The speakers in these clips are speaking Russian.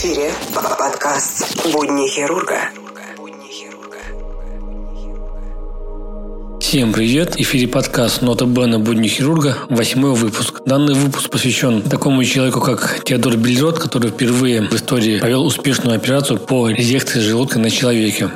эфире подкаст «Будни хирурга». Всем привет! В эфире подкаст «Нота Бена. Будни хирурга», восьмой выпуск. Данный выпуск посвящен такому человеку, как Теодор Бельрот, который впервые в истории провел успешную операцию по резекции желудка на человеке.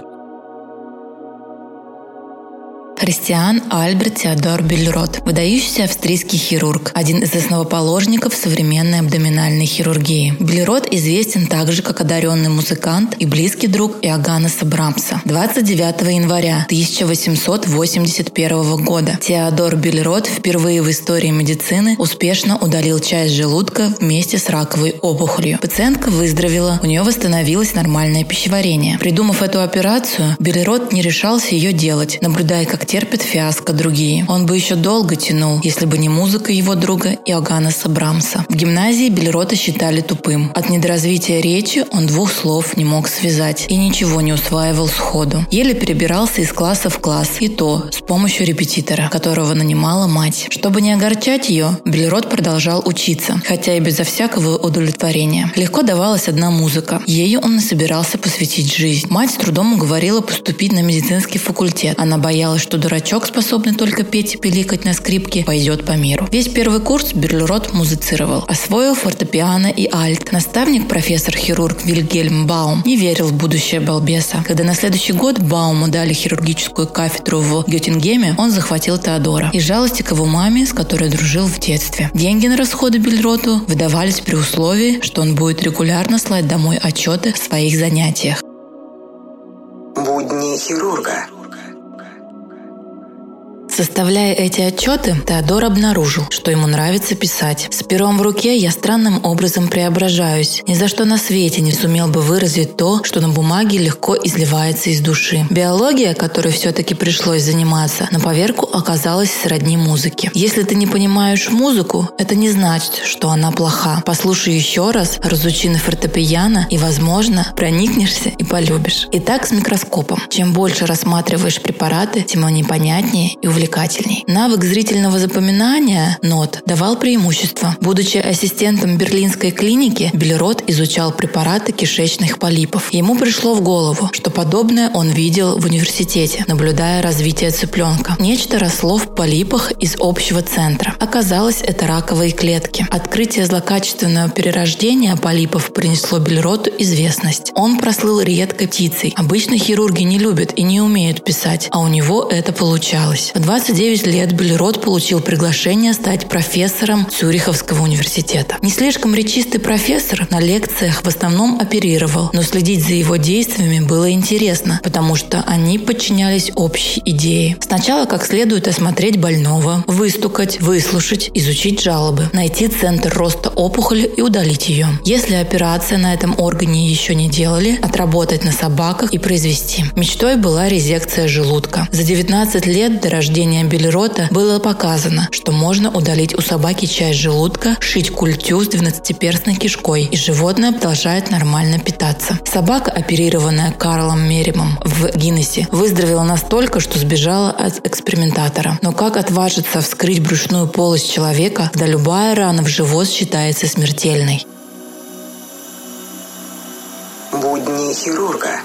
Христиан Альберт Теодор Бельрот, выдающийся австрийский хирург, один из основоположников современной абдоминальной хирургии. Бельрот известен также как одаренный музыкант и близкий друг Иоганнеса Брамса. 29 января 1881 года Теодор Бельрот впервые в истории медицины успешно удалил часть желудка вместе с раковой опухолью. Пациентка выздоровела, у нее восстановилось нормальное пищеварение. Придумав эту операцию, Бельрот не решался ее делать, наблюдая, как терпит фиаско другие. Он бы еще долго тянул, если бы не музыка его друга Иоганнеса Брамса. В гимназии Бельрота считали тупым. От недоразвития речи он двух слов не мог связать и ничего не усваивал сходу. Еле перебирался из класса в класс, и то с помощью репетитора, которого нанимала мать. Чтобы не огорчать ее, Бельрот продолжал учиться, хотя и безо всякого удовлетворения. Легко давалась одна музыка. Ею он и собирался посвятить жизнь. Мать с трудом уговорила поступить на медицинский факультет. Она боялась, что дурачок, способный только петь и пиликать на скрипке, пойдет по миру. Весь первый курс Берлерот музицировал, освоил фортепиано и альт. Наставник, профессор-хирург Вильгельм Баум, не верил в будущее балбеса. Когда на следующий год Бауму дали хирургическую кафедру в Геттингеме, он захватил Теодора из жалости к его маме, с которой дружил в детстве. Деньги на расходы Бельроту выдавались при условии, что он будет регулярно слать домой отчеты о своих занятиях. Будни хирурга. Составляя эти отчеты, Теодор обнаружил, что ему нравится писать. С пером в руке я странным образом преображаюсь. Ни за что на свете не сумел бы выразить то, что на бумаге легко изливается из души. Биология, которой все-таки пришлось заниматься, на поверку оказалась сродни музыке. Если ты не понимаешь музыку, это не значит, что она плоха. Послушай еще раз, разучи на фортепиано и, возможно, проникнешься и полюбишь. Итак, с микроскопом. Чем больше рассматриваешь препараты, тем они понятнее и увлекательнее привлекательней. Навык зрительного запоминания нот давал преимущество. Будучи ассистентом берлинской клиники, Белерот изучал препараты кишечных полипов. Ему пришло в голову, что подобное он видел в университете, наблюдая развитие цыпленка. Нечто росло в полипах из общего центра. Оказалось, это раковые клетки. Открытие злокачественного перерождения полипов принесло Бельроту известность. Он прослыл редкой птицей. Обычно хирурги не любят и не умеют писать, а у него это получалось. В 29 лет Белерот получил приглашение стать профессором Цюриховского университета. Не слишком речистый профессор на лекциях в основном оперировал, но следить за его действиями было интересно, потому что они подчинялись общей идее. Сначала как следует осмотреть больного, выстукать, выслушать, изучить жалобы, найти центр роста опухоли и удалить ее. Если операция на этом органе еще не делали, отработать на собаках и произвести. Мечтой была резекция желудка. За 19 лет до рождения рождения Белерота было показано, что можно удалить у собаки часть желудка, шить культю с 12-перстной кишкой, и животное продолжает нормально питаться. Собака, оперированная Карлом Меримом в Гиннессе, выздоровела настолько, что сбежала от экспериментатора. Но как отважиться вскрыть брюшную полость человека, когда любая рана в живот считается смертельной? Будни хирурга.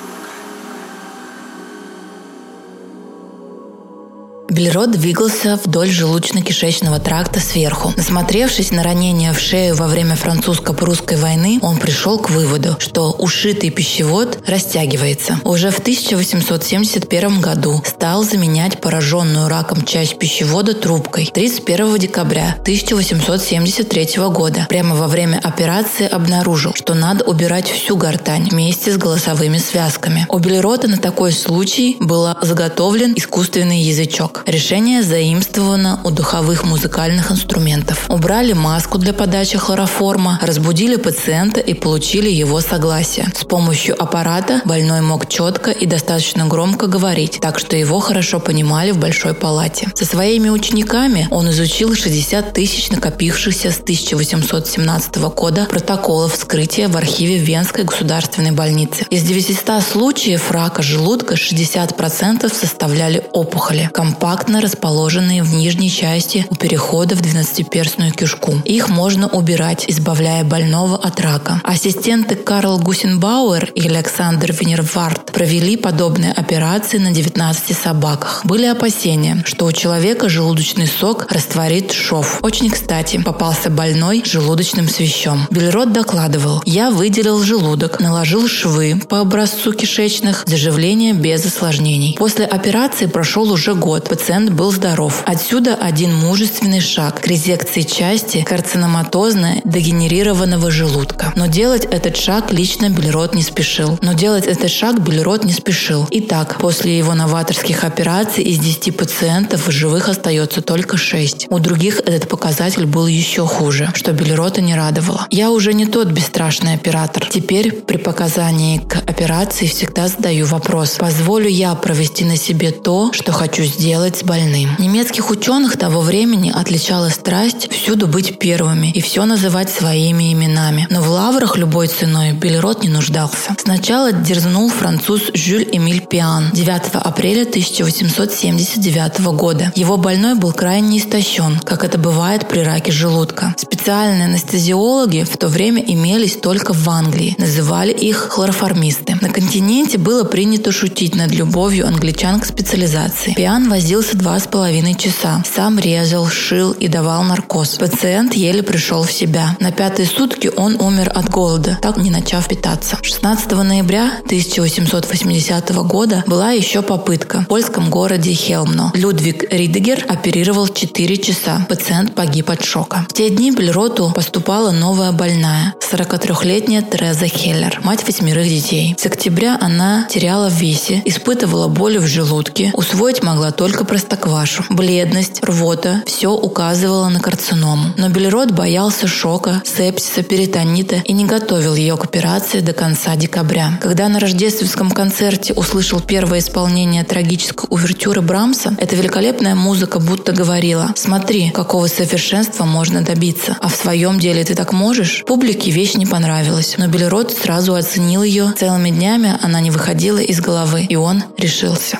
Белерот двигался вдоль желудочно-кишечного тракта сверху. Насмотревшись на ранение в шею во время французско-прусской войны, он пришел к выводу, что ушитый пищевод растягивается. Уже в 1871 году стал заменять пораженную раком часть пищевода трубкой. 31 декабря 1873 года прямо во время операции обнаружил, что надо убирать всю гортань вместе с голосовыми связками. У Белерота на такой случай был заготовлен искусственный язычок. Решение заимствовано у духовых музыкальных инструментов. Убрали маску для подачи хлороформа, разбудили пациента и получили его согласие. С помощью аппарата больной мог четко и достаточно громко говорить, так что его хорошо понимали в большой палате. Со своими учениками он изучил 60 тысяч накопившихся с 1817 года протоколов вскрытия в архиве Венской государственной больницы. Из 900 случаев рака желудка 60% составляли опухоли. Компания компактно расположенные в нижней части у перехода в двенадцатиперстную кишку. Их можно убирать, избавляя больного от рака. Ассистенты Карл Гусенбауэр и Александр Венервард провели подобные операции на 19 собаках. Были опасения, что у человека желудочный сок растворит шов. Очень кстати, попался больной желудочным свищом. Бельрот докладывал, я выделил желудок, наложил швы по образцу кишечных, заживление без осложнений. После операции прошел уже год, пациент был здоров. Отсюда один мужественный шаг к резекции части карциноматозно-дегенерированного желудка. Но делать этот шаг лично Бельрот не спешил. Но делать этот шаг Бельрот не спешил. Итак, после его новаторских операций из 10 пациентов в живых остается только 6. У других этот показатель был еще хуже, что Бельрота не радовало. Я уже не тот бесстрашный оператор. Теперь при показании к операции всегда задаю вопрос, позволю я провести на себе то, что хочу сделать с больным. Немецких ученых того времени отличала страсть всюду быть первыми и все называть своими именами. Но в лаврах любой ценой Бельрот не нуждался. Сначала дерзнул француз Жюль Эмиль Пиан 9 апреля 1879 года. Его больной был крайне истощен, как это бывает при раке желудка. Специальные анестезиологи в то время имелись только в Англии. Называли их хлороформисты. На континенте было принято шутить над любовью англичан к специализации. Пиан возился два с половиной часа. Сам резал, шил и давал наркоз. Пациент еле пришел в себя. На пятые сутки он умер от голода, так не начав питаться. 16 ноября 1880 года была еще попытка в польском городе Хелмно. Людвиг Ридегер оперировал 4 часа. Пациент погиб от шока. В те дни Бельроту поступала новая больная, 43-летняя Тереза Хеллер, мать восьмерых детей. С октября она теряла в весе, испытывала боли в желудке, усвоить могла только простоквашу. Бледность, рвота – все указывало на карциному. Но Бельрот боялся шока, сепсиса, перитонита и не готовил ее к операции до конца декабря. Когда на рождественском концерте услышал первое исполнение трагической увертюры Брамса, эта великолепная музыка будто говорила «Смотри, какого совершенства можно добиться, а в своем деле ты так можешь?» Публике вещь не понравилась, но Белерот сразу оценил ее. Целыми днями она не выходила из головы, и он решился.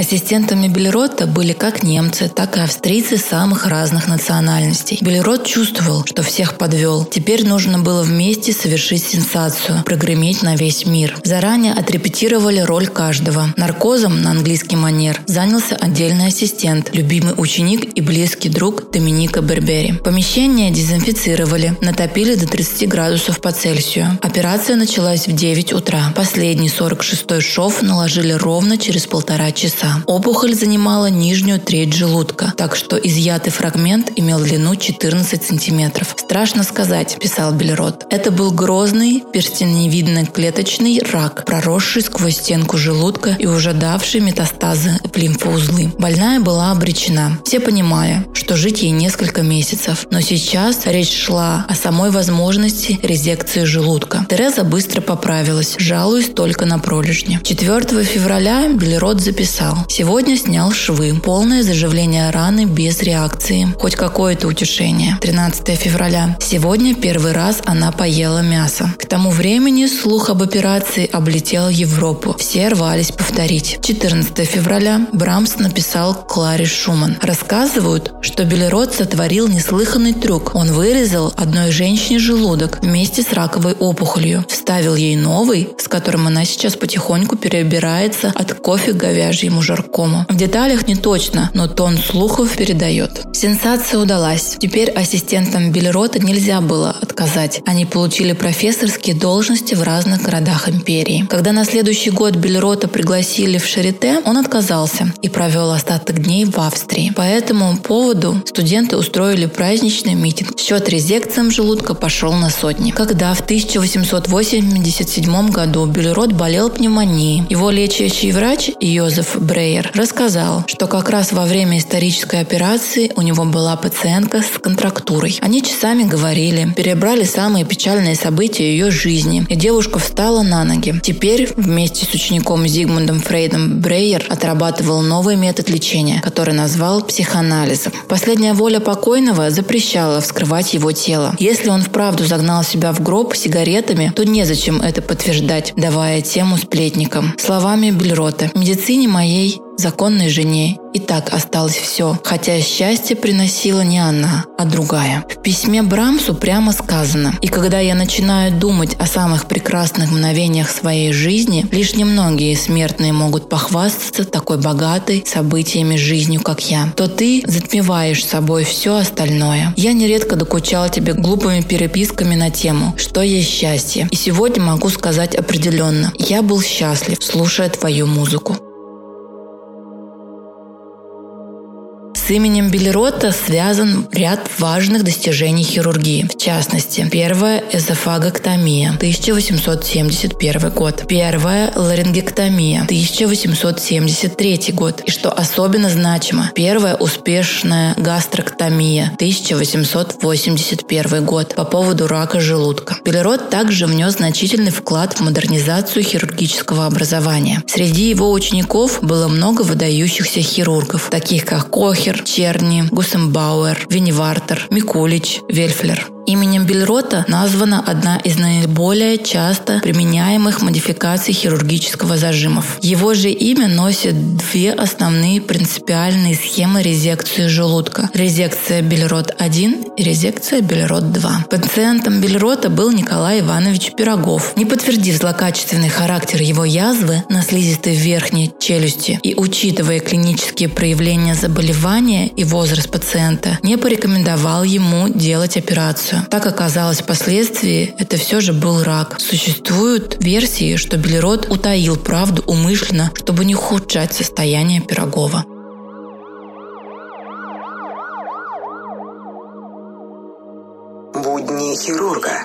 Ассистентами Белерота были как немцы, так и австрийцы самых разных национальностей. Белерот чувствовал, что всех подвел. Теперь нужно было вместе совершить сенсацию, прогреметь на весь мир. Заранее отрепетировали роль каждого. Наркозом на английский манер занялся отдельный ассистент, любимый ученик и близкий друг Доминика Бербери. Помещение дезинфицировали, натопили до 30 градусов по Цельсию. Операция началась в 9 утра. Последний 46-й шов наложили ровно через полтора часа. Опухоль занимала нижнюю треть желудка, так что изъятый фрагмент имел длину 14 сантиметров. «Страшно сказать», – писал Бельрот. Это был грозный, перстеневидный клеточный рак, проросший сквозь стенку желудка и уже давший метастазы в лимфоузлы. Больная была обречена. Все понимали, что жить ей несколько месяцев. Но сейчас речь шла о самой возможности резекции желудка. Тереза быстро поправилась, жалуясь только на пролежни. 4 февраля Бельрот записал Сегодня снял швы. Полное заживление раны без реакции. Хоть какое-то утешение. 13 февраля. Сегодня первый раз она поела мясо. К тому времени слух об операции облетел Европу. Все рвались повторить. 14 февраля Брамс написал Кларе Шуман. Рассказывают, что Белерот сотворил неслыханный трюк. Он вырезал одной женщине желудок вместе с раковой опухолью. Вставил ей новый, с которым она сейчас потихоньку перебирается от кофе к говяжьему жаркому. В деталях не точно, но тон слухов передает. Сенсация удалась. Теперь ассистентам Бельрота нельзя было отказать. Они получили профессорские должности в разных городах империи. Когда на следующий год Бельрота пригласили в Шарите, он отказался и провел остаток дней в Австрии. По этому поводу студенты устроили праздничный митинг. Счет резекциям желудка пошел на сотни. Когда в 1887 году Бельрот болел пневмонией, его лечащий врач Йозеф Бре Брейер рассказал, что как раз во время исторической операции у него была пациентка с контрактурой. Они часами говорили, перебрали самые печальные события ее жизни, и девушка встала на ноги. Теперь вместе с учеником Зигмундом Фрейдом Брейер отрабатывал новый метод лечения, который назвал психоанализом. Последняя воля покойного запрещала вскрывать его тело. Если он вправду загнал себя в гроб сигаретами, то незачем это подтверждать, давая тему сплетникам. Словами Бельрота. «Медицине моей законной жене и так осталось все, хотя счастье приносила не она, а другая. В письме Брамсу прямо сказано «И когда я начинаю думать о самых прекрасных мгновениях своей жизни, лишь немногие смертные могут похвастаться такой богатой событиями жизнью, как я, то ты затмеваешь собой все остальное. Я нередко докучала тебе глупыми переписками на тему «Что есть счастье?» И сегодня могу сказать определенно «Я был счастлив, слушая твою музыку». С именем Белерота связан ряд важных достижений хирургии. В частности, первая эзофагоктомия 1871 год, первая ларингектомия 1873 год и, что особенно значимо, первая успешная гастроктомия 1881 год по поводу рака желудка. Белерот также внес значительный вклад в модернизацию хирургического образования. Среди его учеников было много выдающихся хирургов, таких как Кохер, Черни, Гусембауэр, Винивартер, Микулич, Вельфлер. Именем Бельрота названа одна из наиболее часто применяемых модификаций хирургического зажимов. Его же имя носит две основные принципиальные схемы резекции желудка. Резекция Бельрот-1 и резекция Бельрот-2. Пациентом Бельрота был Николай Иванович Пирогов. Не подтвердив злокачественный характер его язвы на слизистой верхней челюсти и учитывая клинические проявления заболевания и возраст пациента, не порекомендовал ему делать операцию. Так оказалось впоследствии, это все же был рак. Существуют версии, что Белерот утаил правду умышленно, чтобы не ухудшать состояние Пирогова. Будни хирурга.